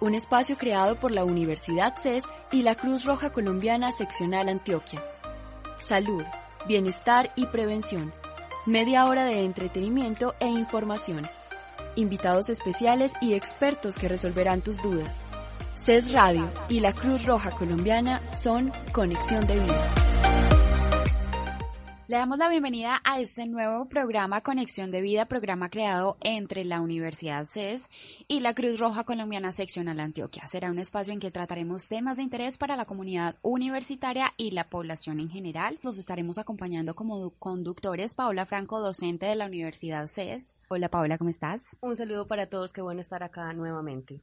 un espacio creado por la Universidad CES y la Cruz Roja Colombiana Seccional Antioquia. Salud, bienestar y prevención. Media hora de entretenimiento e información. Invitados especiales y expertos que resolverán tus dudas. CES Radio y la Cruz Roja Colombiana son Conexión de Vida. Le damos la bienvenida a este nuevo programa Conexión de Vida, programa creado entre la Universidad CES y la Cruz Roja Colombiana Seccional Antioquia. Será un espacio en que trataremos temas de interés para la comunidad universitaria y la población en general. Los estaremos acompañando como conductores Paola Franco, docente de la Universidad CES. Hola Paola, ¿cómo estás? Un saludo para todos, qué bueno estar acá nuevamente.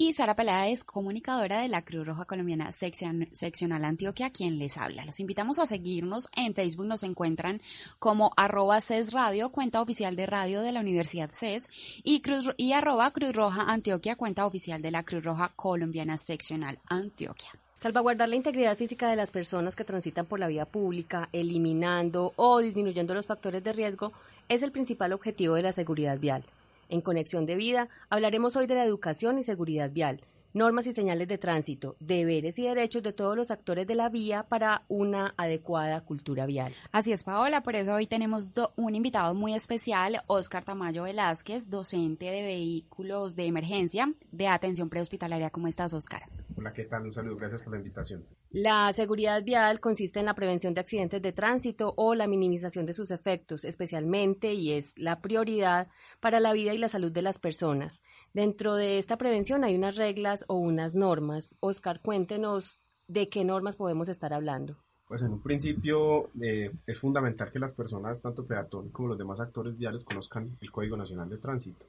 Y Sara es comunicadora de la Cruz Roja Colombiana Seccional Antioquia, quien les habla. Los invitamos a seguirnos en Facebook, nos encuentran como arroba CES Radio, cuenta oficial de radio de la Universidad CES, y, Cruz, y arroba Cruz Roja Antioquia, cuenta oficial de la Cruz Roja Colombiana Seccional Antioquia. Salvaguardar la integridad física de las personas que transitan por la vía pública, eliminando o disminuyendo los factores de riesgo, es el principal objetivo de la seguridad vial. En Conexión de Vida hablaremos hoy de la educación y seguridad vial, normas y señales de tránsito, deberes y derechos de todos los actores de la vía para una adecuada cultura vial. Así es, Paola, por eso hoy tenemos un invitado muy especial, Oscar Tamayo Velázquez, docente de vehículos de emergencia de atención prehospitalaria. ¿Cómo estás, Oscar? Hola, ¿qué tal? Un saludo, gracias por la invitación. La seguridad vial consiste en la prevención de accidentes de tránsito o la minimización de sus efectos, especialmente y es la prioridad para la vida y la salud de las personas. Dentro de esta prevención hay unas reglas o unas normas. Oscar, cuéntenos de qué normas podemos estar hablando. Pues en un principio eh, es fundamental que las personas, tanto peatones como los demás actores viales, conozcan el Código Nacional de Tránsito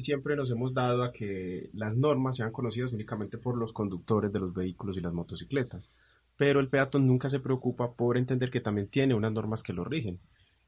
y siempre nos hemos dado a que las normas sean conocidas únicamente por los conductores de los vehículos y las motocicletas. Pero el peatón nunca se preocupa por entender que también tiene unas normas que lo rigen.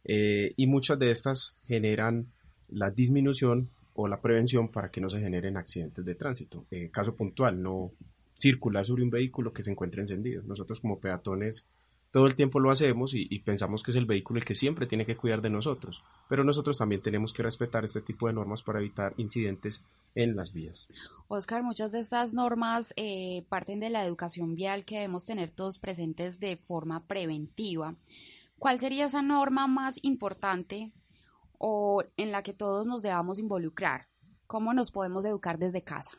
Eh, y muchas de estas generan la disminución o la prevención para que no se generen accidentes de tránsito. Eh, caso puntual, no circular sobre un vehículo que se encuentre encendido. Nosotros como peatones todo el tiempo lo hacemos y, pensamos que es el vehículo el que siempre tiene que cuidar de nosotros, pero nosotros también tenemos que respetar este tipo de normas para evitar incidentes en las vías. Oscar, muchas de estas normas eh, parten de la educación vial que debemos tener todos presentes de forma preventiva. ¿Cuál sería esa norma más importante o en la que todos nos debamos involucrar? ¿Cómo nos podemos educar desde casa?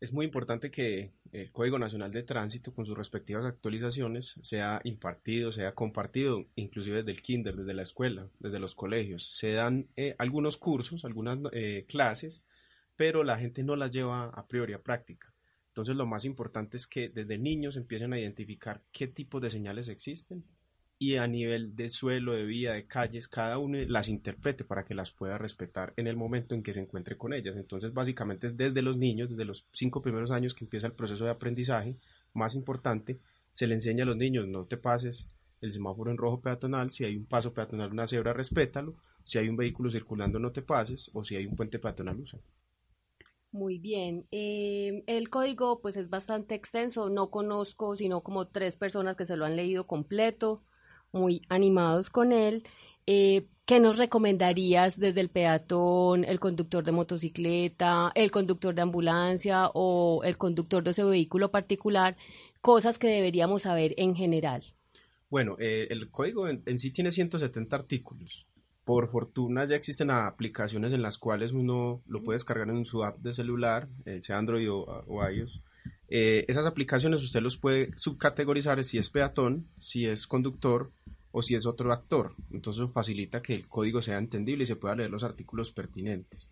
Es muy importante que el Código Nacional de Tránsito con sus respectivas actualizaciones sea impartido, sea compartido, inclusive desde el kinder, desde la escuela, desde los colegios. Se dan eh, algunos cursos, algunas eh, clases, pero la gente no las lleva a priori a práctica. Entonces lo más importante es que desde niños empiecen a identificar qué tipos de señales existen y a nivel de suelo, de vía, de calles, cada uno las interprete para que las pueda respetar en el momento en que se encuentre con ellas. Entonces, básicamente es desde los niños, desde los cinco primeros años que empieza el proceso de aprendizaje, más importante, se le enseña a los niños, no te pases el semáforo en rojo peatonal, si hay un paso peatonal, una cebra, respétalo, si hay un vehículo circulando, no te pases, o si hay un puente peatonal, usa. Muy bien. Eh, el código pues es bastante extenso, no conozco sino como tres personas que se lo han leído completo muy animados con él. Eh, ¿Qué nos recomendarías desde el peatón, el conductor de motocicleta, el conductor de ambulancia o el conductor de ese vehículo particular? Cosas que deberíamos saber en general. Bueno, eh, el código en, sí tiene 170 artículos. Por fortuna ya existen aplicaciones en las cuales uno lo puede descargar en su app de celular, eh, sea Android o, iOS. esas aplicaciones usted los puede subcategorizar si es peatón, si es conductor, o si es otro actor. Entonces facilita que el código sea entendible y se pueda leer los artículos pertinentes.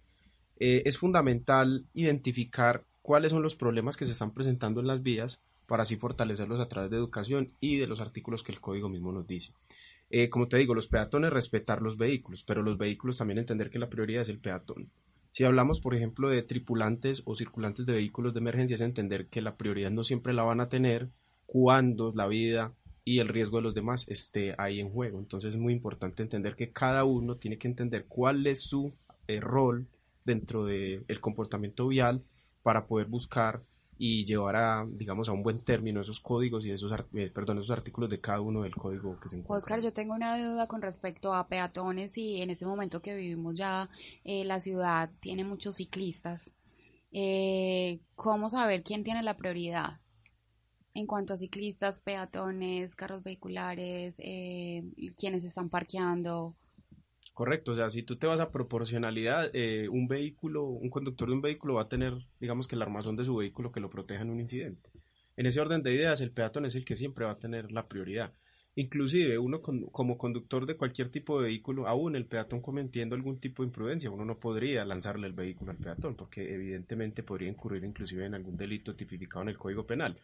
Eh, es fundamental identificar cuáles son los problemas que se están presentando en las vías para así fortalecerlos a través de educación y de los artículos que el código mismo nos dice. Eh, como te digo, los peatones respetar los vehículos, pero los vehículos también entender que la prioridad es el peatón. Si hablamos, por ejemplo, de tripulantes o circulantes de vehículos de emergencia, es entender que la prioridad no siempre la van a tener cuando la vida y el riesgo de los demás esté ahí en juego. Entonces es muy importante entender que cada uno tiene que entender cuál es su eh, rol dentro del comportamiento vial para poder buscar y llevar a, digamos, a un buen término esos códigos y esos, eh, perdón, esos artículos de cada uno del código que se encuentra. Oscar, yo tengo una duda con respecto a peatones y en ese momento que vivimos ya eh, la ciudad tiene muchos ciclistas. Eh, ¿Cómo saber quién tiene la prioridad? En cuanto a ciclistas, peatones, carros vehiculares, eh, quienes están parqueando, Correcto, o sea, si tú te vas a proporcionalidad, eh, un vehículo, un conductor de un vehículo va a tener, digamos que el armazón de su vehículo que lo proteja en un incidente. En ese orden de ideas, el peatón es el que siempre va a tener la prioridad. Inclusive, uno como conductor de cualquier tipo de vehículo, aún el peatón cometiendo algún tipo de imprudencia, uno no podría lanzarle el vehículo al peatón, porque evidentemente podría incurrir inclusive en algún delito tipificado en el Código Penal.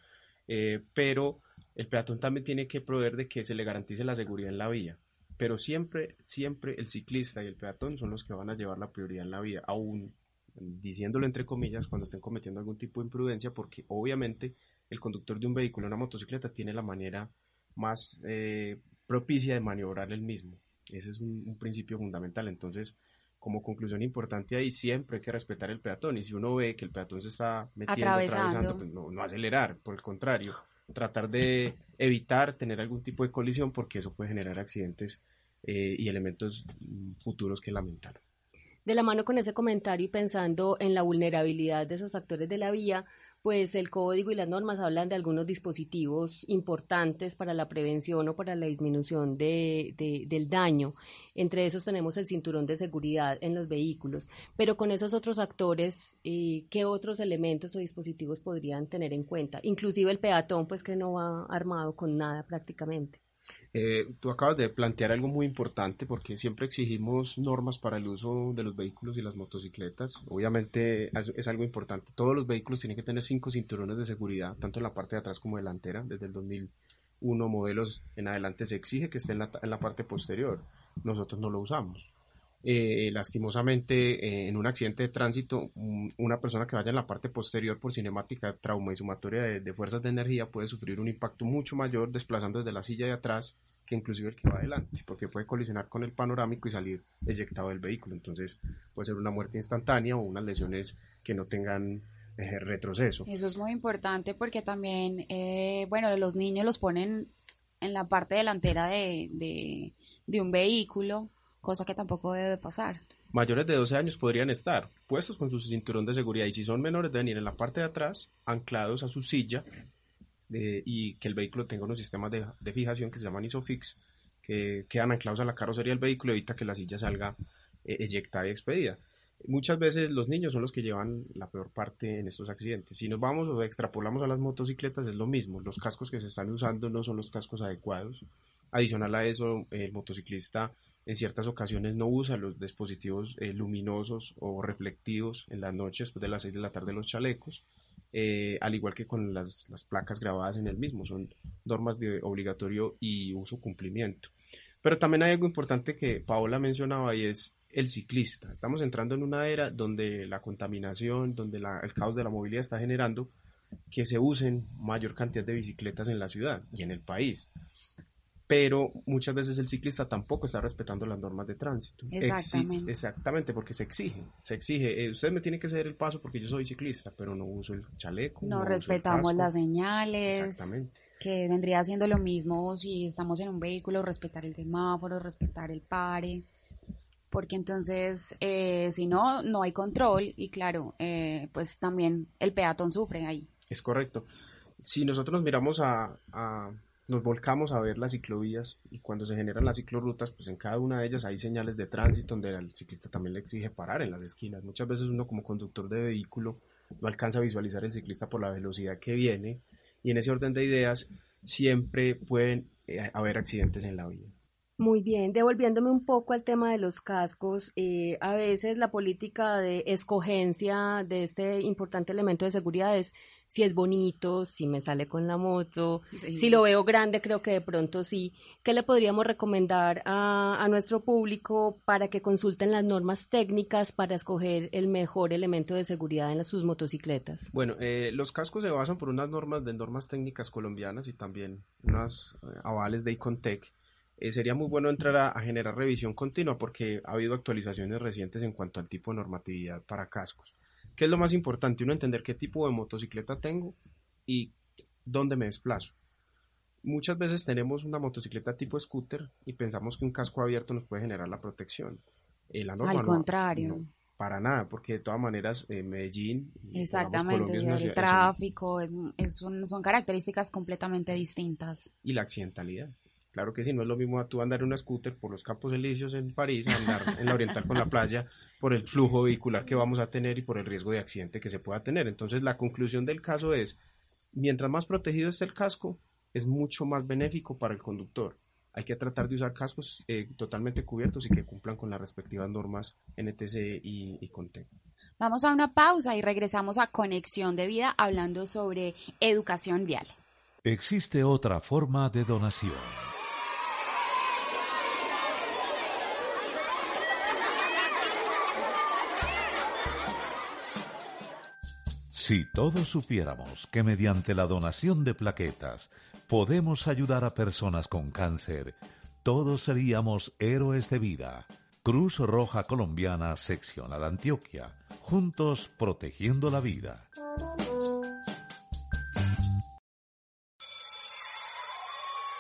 Eh, pero el peatón también tiene que proveer de que se le garantice la seguridad en la vía pero siempre, siempre el ciclista y el peatón son los que van a llevar la prioridad en la vida, aún diciéndolo entre comillas cuando estén cometiendo algún tipo de imprudencia, porque obviamente el conductor de un vehículo, una motocicleta, tiene la manera más eh, propicia de maniobrar el mismo. Ese es un, principio fundamental. Entonces, como conclusión importante ahí, siempre hay que respetar el peatón. Y si uno ve que el peatón se está metiendo, atravesando, pues no, no acelerar, por el contrario, tratar de evitar tener algún tipo de colisión porque eso puede generar accidentes eh, y elementos futuros que lamentar. De la mano con ese comentario y pensando en la vulnerabilidad de esos actores de la vía, pues el código y las normas hablan de algunos dispositivos importantes para la prevención o para la disminución de, del daño. Entre esos tenemos el cinturón de seguridad en los vehículos. Pero con esos otros actores, eh, ¿qué otros elementos o dispositivos podrían tener en cuenta? Inclusive el peatón, pues que no va armado con nada prácticamente. Eh, tú acabas de plantear algo muy importante porque siempre exigimos normas para el uso de los vehículos y las motocicletas. Obviamente es, algo importante. Todos los vehículos tienen que tener cinco cinturones de seguridad, tanto en la parte de atrás como delantera. Desde el 2001 modelos en adelante se exige que esté en la, en la parte posterior. Nosotros no lo usamos. Eh, lastimosamente eh, en un accidente de tránsito una persona que vaya en la parte posterior por cinemática, trauma y sumatoria de, fuerzas de energía puede sufrir un impacto mucho mayor desplazando desde la silla de atrás que inclusive el que va adelante, porque puede colisionar con el panorámico y salir eyectado del vehículo. Entonces puede ser una muerte instantánea o unas lesiones que no tengan eh, retroceso. Eso es muy importante porque también, bueno, los niños los ponen en la parte delantera de, de un vehículo cosa que tampoco debe pasar. Mayores de 12 años podrían estar puestos con su cinturón de seguridad y si son menores deben ir en la parte de atrás, anclados a su silla eh, y que el vehículo tenga unos sistemas de, fijación que se llaman ISOFIX que quedan anclados a la carrocería del vehículo y evita que la silla salga eh, eyectada y expedida. Muchas veces los niños son los que llevan la peor parte en estos accidentes. Si nos vamos o extrapolamos a las motocicletas es lo mismo. Los cascos que se están usando no son los cascos adecuados. Adicional a eso, el motociclista en ciertas ocasiones no usa los dispositivos eh, luminosos o reflectivos en las noches, después de las 6 de la tarde los chalecos, eh, al igual que con las, placas grabadas en el mismo, son normas de obligatorio y uso cumplimiento. Pero también hay algo importante que Paola mencionaba y es el ciclista. Estamos entrando en una era donde la contaminación, donde el caos de la movilidad está generando que se usen mayor cantidad de bicicletas en la ciudad y en el país pero muchas veces el ciclista tampoco está respetando las normas de tránsito. Exactamente. exactamente, porque se exige, se exige, eh, usted me tiene que ceder el paso porque yo soy ciclista, pero no uso el chaleco. No, respetamos las señales. Exactamente. Que vendría siendo lo mismo si estamos en un vehículo, respetar el semáforo, respetar el pare, porque entonces eh, si no, no hay control y claro, eh, pues también el peatón sufre ahí. Es correcto. Si nosotros nos miramos a nos volcamos a ver las ciclovías y cuando se generan las ciclorrutas, pues en cada una de ellas hay señales de tránsito donde el ciclista también le exige parar en las esquinas. Muchas veces uno como conductor de vehículo no alcanza a visualizar el ciclista por la velocidad que viene y en ese orden de ideas siempre pueden eh, haber accidentes en la vía. Muy bien, devolviéndome un poco al tema de los cascos, eh, a veces la política de escogencia de este importante elemento de seguridad es si es bonito, si me sale con la moto, si lo veo grande, creo que de pronto sí. ¿Qué le podríamos recomendar a, nuestro público para que consulten las normas técnicas para escoger el mejor elemento de seguridad en sus motocicletas? Bueno, eh, los cascos se basan por unas normas de normas técnicas colombianas y también unas eh, avales de Icontec eh, sería muy bueno entrar a, generar revisión continua porque ha habido actualizaciones recientes en cuanto al tipo de normatividad para cascos. ¿Qué es lo más importante? Uno entender qué tipo de motocicleta tengo y dónde me desplazo. Muchas veces tenemos una motocicleta tipo scooter y pensamos que un casco abierto nos puede generar la protección. Eh, Al contrario. para nada, porque de todas maneras eh, Medellín, Exactamente, el tráfico, es, son características completamente distintas. Y la accidentalidad. Claro que sí, no es lo mismo a tú andar en una scooter por los Campos Elíseos en París, andar en la Oriental con la playa, por el flujo vehicular que vamos a tener y por el riesgo de accidente que se pueda tener. Entonces, la conclusión del caso es, mientras más protegido esté el casco, es mucho más benéfico para el conductor. Hay que tratar de usar cascos eh, totalmente cubiertos y que cumplan con las respectivas normas NTC y, y CONTEC. Vamos a una pausa y regresamos a Conexión de Vida hablando sobre educación vial. Existe otra forma de donación. Si todos supiéramos que mediante la donación de plaquetas podemos ayudar a personas con cáncer, todos seríamos héroes de vida. Cruz Roja Colombiana Seccional Antioquia, juntos protegiendo la vida.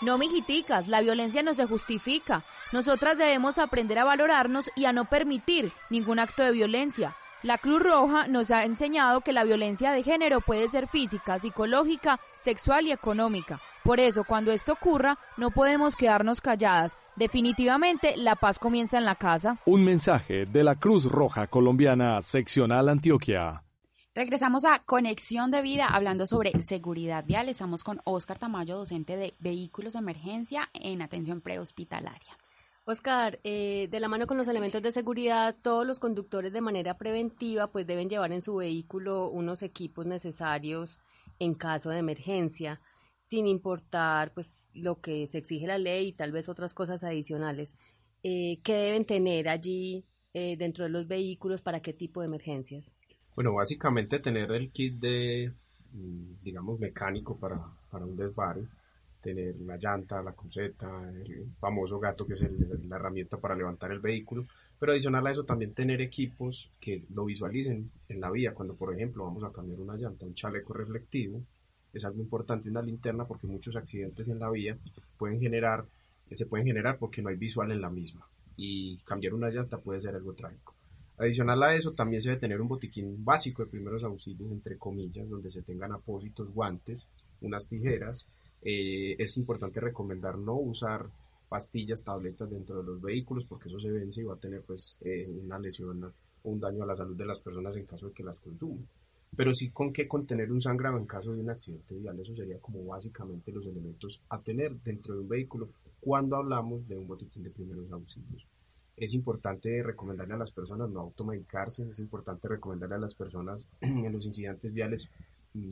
No, mijiticas, la violencia no se justifica. Nosotras debemos aprender a valorarnos y a no permitir ningún acto de violencia. La Cruz Roja nos ha enseñado que la violencia de género puede ser física, psicológica, sexual y económica. Por eso, cuando esto ocurra, no podemos quedarnos calladas. Definitivamente, la paz comienza en la casa. Un mensaje de la Cruz Roja Colombiana, seccional Antioquia. Regresamos a Conexión de Vida hablando sobre seguridad vial. Estamos con Oscar Tamayo, docente de vehículos de emergencia en atención prehospitalaria. Oscar, eh, de la mano con los elementos de seguridad, todos los conductores de manera preventiva pues deben llevar en su vehículo unos equipos necesarios en caso de emergencia, sin importar pues lo que se exige la ley y tal vez otras cosas adicionales. Eh, ¿Qué deben tener allí eh, dentro de los vehículos para qué tipo de emergencias? Bueno, básicamente tener el kit de, mm, digamos, mecánico para, para un desvare tener la llanta, la cruceta, el famoso gato que es la herramienta para levantar el vehículo, pero adicional a eso también tener equipos que lo visualicen en la vía, cuando por ejemplo vamos a cambiar una llanta, un chaleco reflectivo, es algo importante una linterna porque muchos accidentes en la vía pueden generar, se pueden generar porque no hay visual en la misma y cambiar una llanta puede ser algo trágico. Adicional a eso, también se debe tener un botiquín básico de primeros auxilios, entre comillas, donde se tengan apósitos, guantes, unas tijeras, eh, es importante recomendar no usar pastillas, tabletas dentro de los vehículos porque eso se vence y va a tener pues eh, una lesión o un daño a la salud de las personas en caso de que las consuman. Pero sí con qué contener un sangrado en caso de un accidente vial, eso sería como básicamente los elementos a tener dentro de un vehículo cuando hablamos de un botiquín de primeros auxilios. Es importante recomendarle a las personas no automedicarse, es importante recomendarle a las personas en los incidentes viales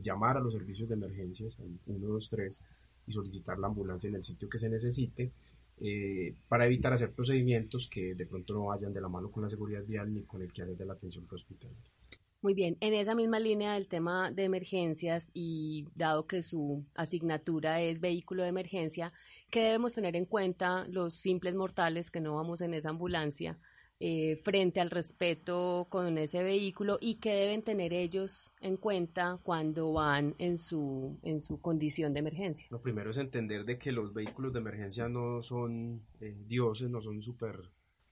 llamar a los servicios de emergencias, 123, y solicitar la ambulancia en el sitio que se necesite, eh, para evitar hacer procedimientos que de pronto no vayan de la mano con la seguridad vial ni con el que de la atención hospitalaria. Muy bien, en esa misma línea del tema de emergencias y dado que su asignatura es vehículo de emergencia, ¿qué debemos tener en cuenta los simples mortales que no vamos en esa ambulancia eh, frente al respeto con ese vehículo y qué deben tener ellos en cuenta cuando van en su, en su condición de emergencia. Lo primero es entender de que los vehículos de emergencia no son eh, dioses, no son súper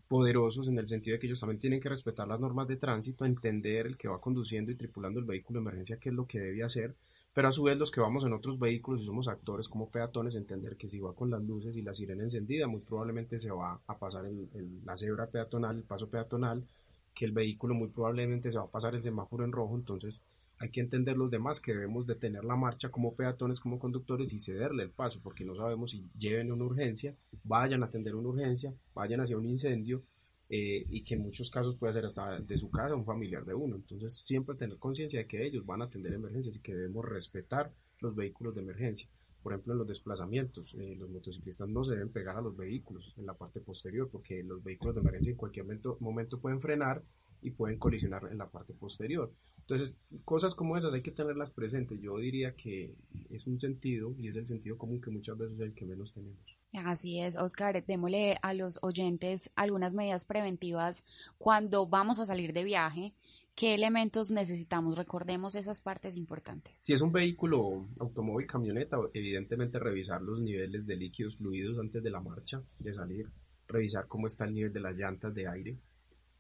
poderosos en el sentido de que ellos también tienen que respetar las normas de tránsito, entender el que va conduciendo y tripulando el vehículo de emergencia qué es lo que debe hacer pero a su vez los que vamos en otros vehículos y somos actores como peatones, entender que si va con las luces y la sirena encendida, muy probablemente se va a pasar el, la cebra peatonal, el paso peatonal, que el vehículo muy probablemente se va a pasar el semáforo en rojo, entonces hay que entender los demás que debemos detener la marcha como peatones, como conductores y cederle el paso, porque no sabemos si lleven una urgencia, vayan a atender una urgencia, vayan hacia un incendio eh, y que en muchos casos puede ser hasta de su casa un familiar de uno. Entonces siempre tener conciencia de que ellos van a atender emergencias y que debemos respetar los vehículos de emergencia. Por ejemplo, en los desplazamientos, eh, los motociclistas no se deben pegar a los vehículos en la parte posterior porque los vehículos de emergencia en cualquier momento, momento pueden frenar y pueden colisionar en la parte posterior. Entonces, cosas como esas hay que tenerlas presentes. Yo diría que es un sentido y es el sentido común que muchas veces es el que menos tenemos. Así es, Oscar, démosle a los oyentes algunas medidas preventivas cuando vamos a salir de viaje. ¿Qué elementos necesitamos? Recordemos esas partes importantes. Si es un vehículo, automóvil, camioneta, evidentemente revisar los niveles de líquidos fluidos antes de la marcha, de salir, revisar cómo está el nivel de las llantas de aire,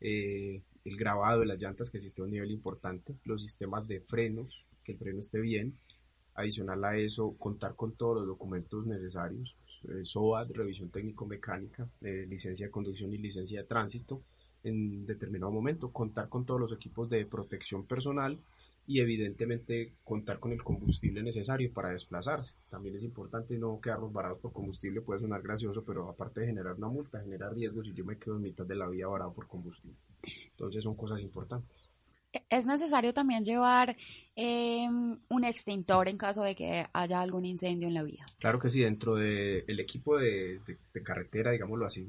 eh, el grabado de las llantas, que existe un nivel importante, los sistemas de frenos, que el freno esté bien, adicional a eso, contar con todos los documentos necesarios, eh, SOAD, revisión técnico-mecánica, eh, licencia de conducción y licencia de tránsito, en determinado momento, contar con todos los equipos de protección personal y evidentemente contar con el combustible necesario para desplazarse. También es importante no quedarnos varados por combustible, puede sonar gracioso, pero aparte de generar una multa, genera riesgos y yo me quedo en mitad de la vía varado por combustible. Entonces son cosas importantes. Es necesario también llevar eh, un extintor en caso de que haya algún incendio en la vía. Claro que sí, dentro del equipo de, carretera, digámoslo así,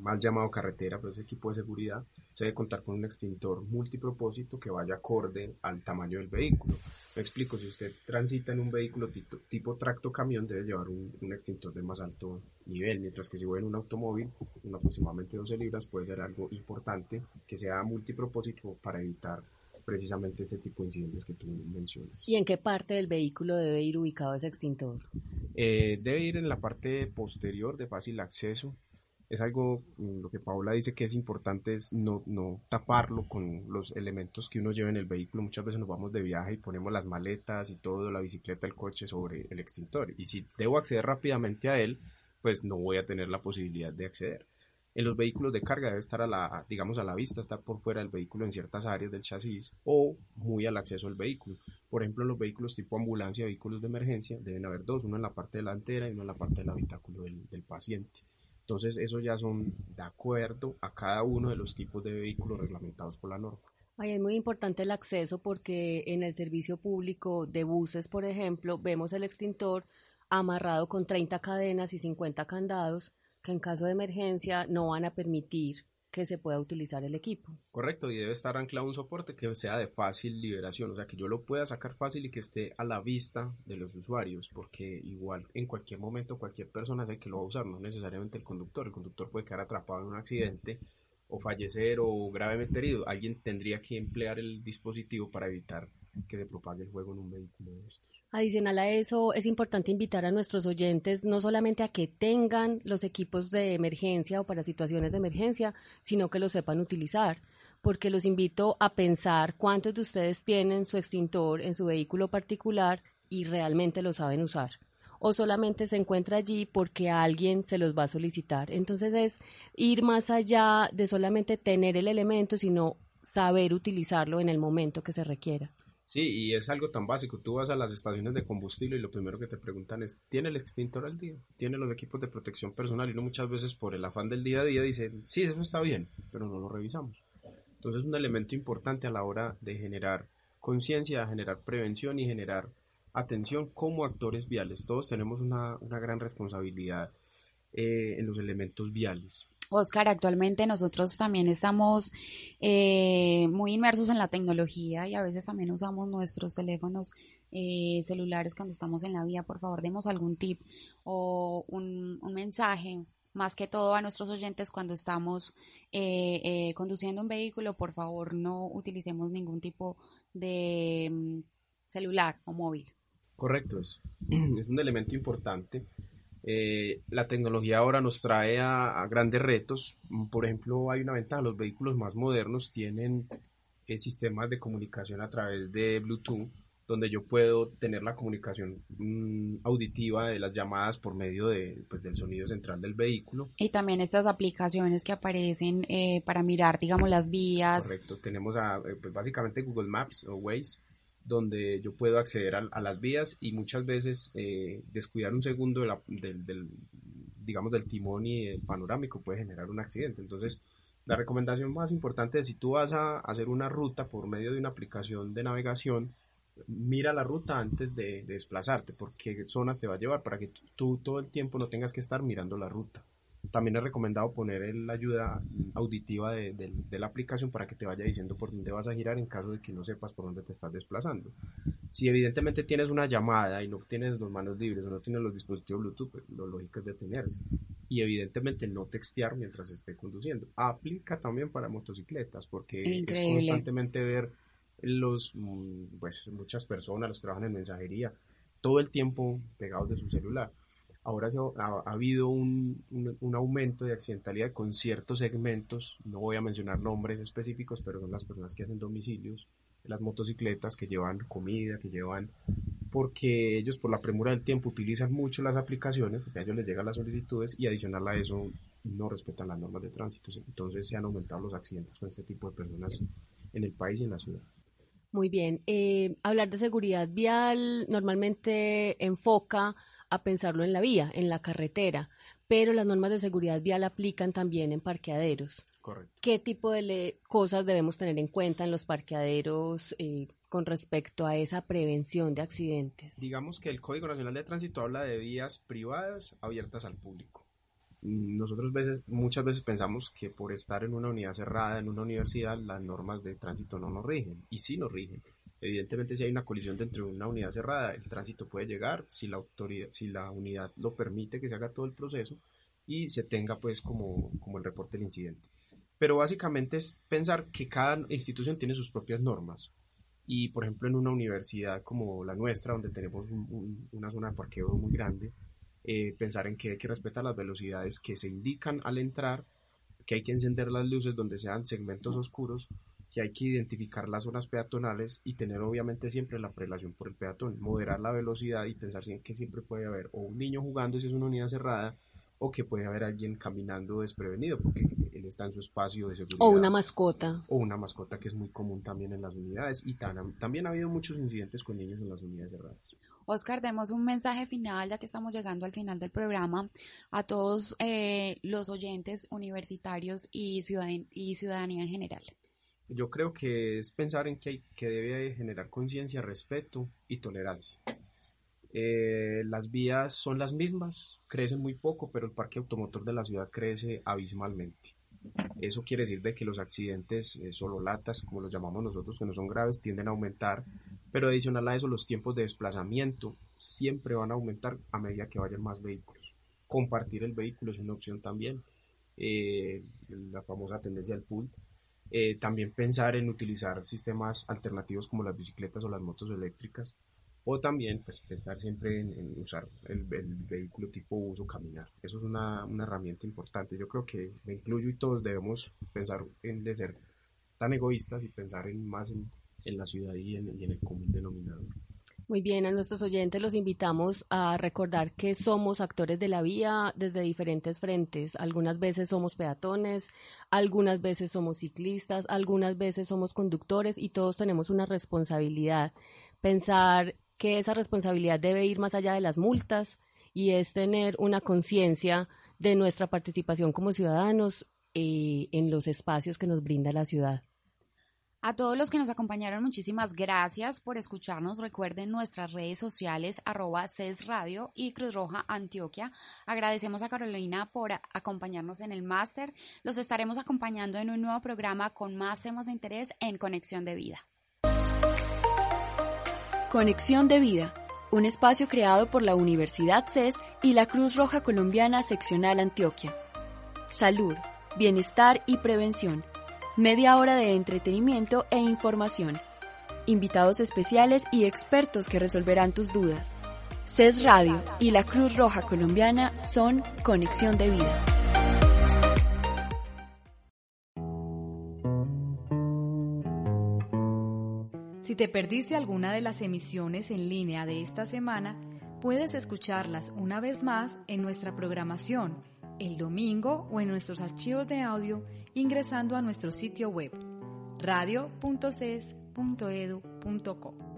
mal llamado carretera, pero ese equipo de seguridad, se debe contar con un extintor multipropósito que vaya acorde al tamaño del vehículo. Me explico, si usted transita en un vehículo tipo, tracto camión, debe llevar un, extintor de más alto nivel, mientras que si voy en un automóvil, un aproximadamente 12 libras, puede ser algo importante que sea multipropósito para evitar precisamente este tipo de incidentes que tú mencionas. ¿Y en qué parte del vehículo debe ir ubicado ese extintor? Eh, debe ir en la parte posterior de fácil acceso. Es algo, mm, lo que Paula dice que es importante es no, no taparlo con los elementos que uno lleva en el vehículo. Muchas veces nos vamos de viaje y ponemos las maletas y todo, la bicicleta, el coche sobre el extintor. Y si debo acceder rápidamente a él, pues no voy a tener la posibilidad de acceder. En los vehículos de carga debe estar a la, digamos, a la vista, estar por fuera del vehículo en ciertas áreas del chasis o muy al acceso al vehículo. Por ejemplo, en los vehículos tipo ambulancia, vehículos de emergencia, deben haber dos, uno en la parte delantera y uno en la parte del habitáculo del, del paciente. Entonces, eso ya son de acuerdo a cada uno de los tipos de vehículos reglamentados por la norma. Ay, es muy importante el acceso porque en el servicio público de buses, por ejemplo, vemos el extintor amarrado con 30 cadenas y 50 candados que en caso de emergencia no van a permitir que se pueda utilizar el equipo. Correcto, y debe estar anclado un soporte que sea de fácil liberación, o sea, que yo lo pueda sacar fácil y que esté a la vista de los usuarios, porque igual en cualquier momento cualquier persona sabe que lo va a usar, no necesariamente el conductor, el conductor puede quedar atrapado en un accidente o fallecer o gravemente herido, alguien tendría que emplear el dispositivo para evitar que se propague el juego en un vehículo de estos. Adicional a eso, es importante invitar a nuestros oyentes no solamente a que tengan los equipos de emergencia o para situaciones de emergencia, sino que los sepan utilizar, porque los invito a pensar cuántos de ustedes tienen su extintor en su vehículo particular y realmente lo saben usar o solamente se encuentra allí porque alguien se los va a solicitar. Entonces es ir más allá de solamente tener el elemento, sino saber utilizarlo en el momento que se requiera. Sí, y es algo tan básico. Tú vas a las estaciones de combustible y lo primero que te preguntan es, ¿tiene el extintor al día? ¿Tiene los equipos de protección personal? Y uno muchas veces por el afán del día a día dice, sí, eso está bien, pero no lo revisamos. Entonces es un elemento importante a la hora de generar conciencia, generar prevención y generar atención como actores viales. Todos tenemos una, una gran responsabilidad eh, en los elementos viales. Oscar, actualmente nosotros también estamos eh, muy inmersos en la tecnología y a veces también usamos nuestros teléfonos eh, celulares cuando estamos en la vía. Por favor, demos algún tip o un, mensaje, más que todo a nuestros oyentes cuando estamos conduciendo un vehículo. Por favor, no utilicemos ningún tipo de mm, celular o móvil. Correcto, es un elemento importante eh, la tecnología ahora nos trae a, grandes retos. Por ejemplo, hay una ventaja, los vehículos más modernos tienen eh, sistemas de comunicación a través de Bluetooth donde yo puedo tener la comunicación mm, auditiva de las llamadas por medio de, pues, del sonido central del vehículo. Y también estas aplicaciones que aparecen eh, para mirar, digamos, las vías. Correcto, tenemos a, eh, pues, básicamente Google Maps o Waze, donde yo puedo acceder a, las vías y muchas veces eh, descuidar un segundo del, del, digamos, del timón y el panorámico puede generar un accidente. Entonces, la recomendación más importante es si tú vas a hacer una ruta por medio de una aplicación de navegación, mira la ruta antes de, desplazarte, porque zonas te va a llevar para que tú todo el tiempo no tengas que estar mirando la ruta. También es recomendado poner la ayuda auditiva de, la aplicación para que te vaya diciendo por dónde vas a girar en caso de que no sepas por dónde te estás desplazando. Si evidentemente tienes una llamada y no tienes las manos libres o no tienes los dispositivos Bluetooth, pues lo lógico es detenerse. Y evidentemente no textear mientras esté conduciendo. Aplica también para motocicletas porque es constantemente ver los, pues muchas personas, los que trabajan en mensajería, todo el tiempo pegados de su celular. Ahora ha, habido un, un, aumento de accidentalidad con ciertos segmentos, no voy a mencionar nombres específicos, pero son las personas que hacen domicilios, las motocicletas que llevan comida, que llevan, porque ellos por la premura del tiempo utilizan mucho las aplicaciones, porque a ellos les llegan las solicitudes y adicional a eso no respetan las normas de tránsito. Entonces se han aumentado los accidentes con este tipo de personas en el país y en la ciudad. Muy bien. Eh, hablar de seguridad vial normalmente enfoca a pensarlo en la vía, en la carretera, pero las normas de seguridad vial aplican también en parqueaderos. Correcto. ¿Qué tipo de cosas debemos tener en cuenta en los parqueaderos eh, con respecto a esa prevención de accidentes? Digamos que el Código Nacional de Tránsito habla de vías privadas abiertas al público nosotros veces, muchas veces pensamos que por estar en una unidad cerrada, en una universidad, las normas de tránsito no nos rigen, y sí nos rigen. Evidentemente, si hay una colisión dentro de una unidad cerrada, el tránsito puede llegar si la autoridad, si la unidad lo permite que se haga todo el proceso y se tenga pues como, como el reporte del incidente. Pero básicamente es pensar que cada institución tiene sus propias normas. Y por ejemplo en una universidad como la nuestra, donde tenemos una zona de parqueo muy grande, eh, pensar en que hay que respetar las velocidades que se indican al entrar, que hay que encender las luces donde sean segmentos oscuros, que hay que identificar las zonas peatonales y tener obviamente siempre la prelación por el peatón, moderar la velocidad y pensar que siempre puede haber o un niño jugando si es una unidad cerrada o que puede haber alguien caminando desprevenido porque él está en su espacio de seguridad. O una mascota. O una mascota que es muy común también en las unidades y también ha habido muchos incidentes con niños en las unidades cerradas. Oscar, demos un mensaje final, ya que estamos llegando al final del programa, a todos eh, los oyentes universitarios y, y ciudadanía en general. Yo creo que es pensar en que, hay, que debe generar conciencia, respeto y tolerancia. Eh, las vías son las mismas, crecen muy poco, pero el parque automotor de la ciudad crece abismalmente. Eso quiere decir de que los accidentes eh, solo latas, como los llamamos nosotros, que no son graves, tienden a aumentar pero adicional a eso, los tiempos de desplazamiento siempre van a aumentar a medida que vayan más vehículos. Compartir el vehículo es una opción también. Eh, la famosa tendencia al pool. Eh, también pensar en utilizar sistemas alternativos como las bicicletas o las motos eléctricas. O también pues, pensar siempre en, usar el, vehículo tipo uso caminar. Eso es una, herramienta importante. Yo creo que me incluyo y todos debemos pensar en ser tan egoístas y pensar en más en en la ciudad y en, el común denominador. Muy bien, a nuestros oyentes los invitamos a recordar que somos actores de la vía desde diferentes frentes. Algunas veces somos peatones, algunas veces somos ciclistas, algunas veces somos conductores y todos tenemos una responsabilidad. Pensar que esa responsabilidad debe ir más allá de las multas y es tener una conciencia de nuestra participación como ciudadanos eh, en los espacios que nos brinda la ciudad. A todos los que nos acompañaron, muchísimas gracias por escucharnos. Recuerden nuestras redes sociales, arroba CES Radio y Cruz Roja Antioquia. Agradecemos a Carolina por acompañarnos en el máster. Los estaremos acompañando en un nuevo programa con más temas de interés en Conexión de Vida. Conexión de Vida, un espacio creado por la Universidad CES y la Cruz Roja Colombiana Seccional Antioquia. Salud, bienestar y prevención media hora de entretenimiento e información, invitados especiales y expertos que resolverán tus dudas. CES Radio y la Cruz Roja Colombiana son Conexión de Vida. Si te perdiste alguna de las emisiones en línea de esta semana, puedes escucharlas una vez más en nuestra programación el domingo o en nuestros archivos de audio ingresando a nuestro sitio web radio.ces.edu.co.